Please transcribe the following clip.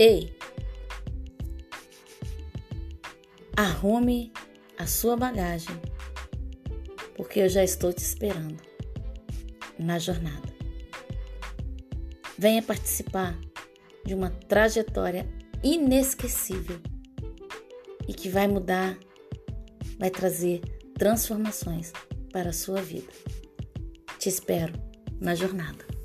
Ei! Arrume a sua bagagem, porque eu já estou te esperando na jornada. Venha participar de uma trajetória inesquecível e que vai mudar, vai trazer transformações para a sua vida. Te espero na jornada.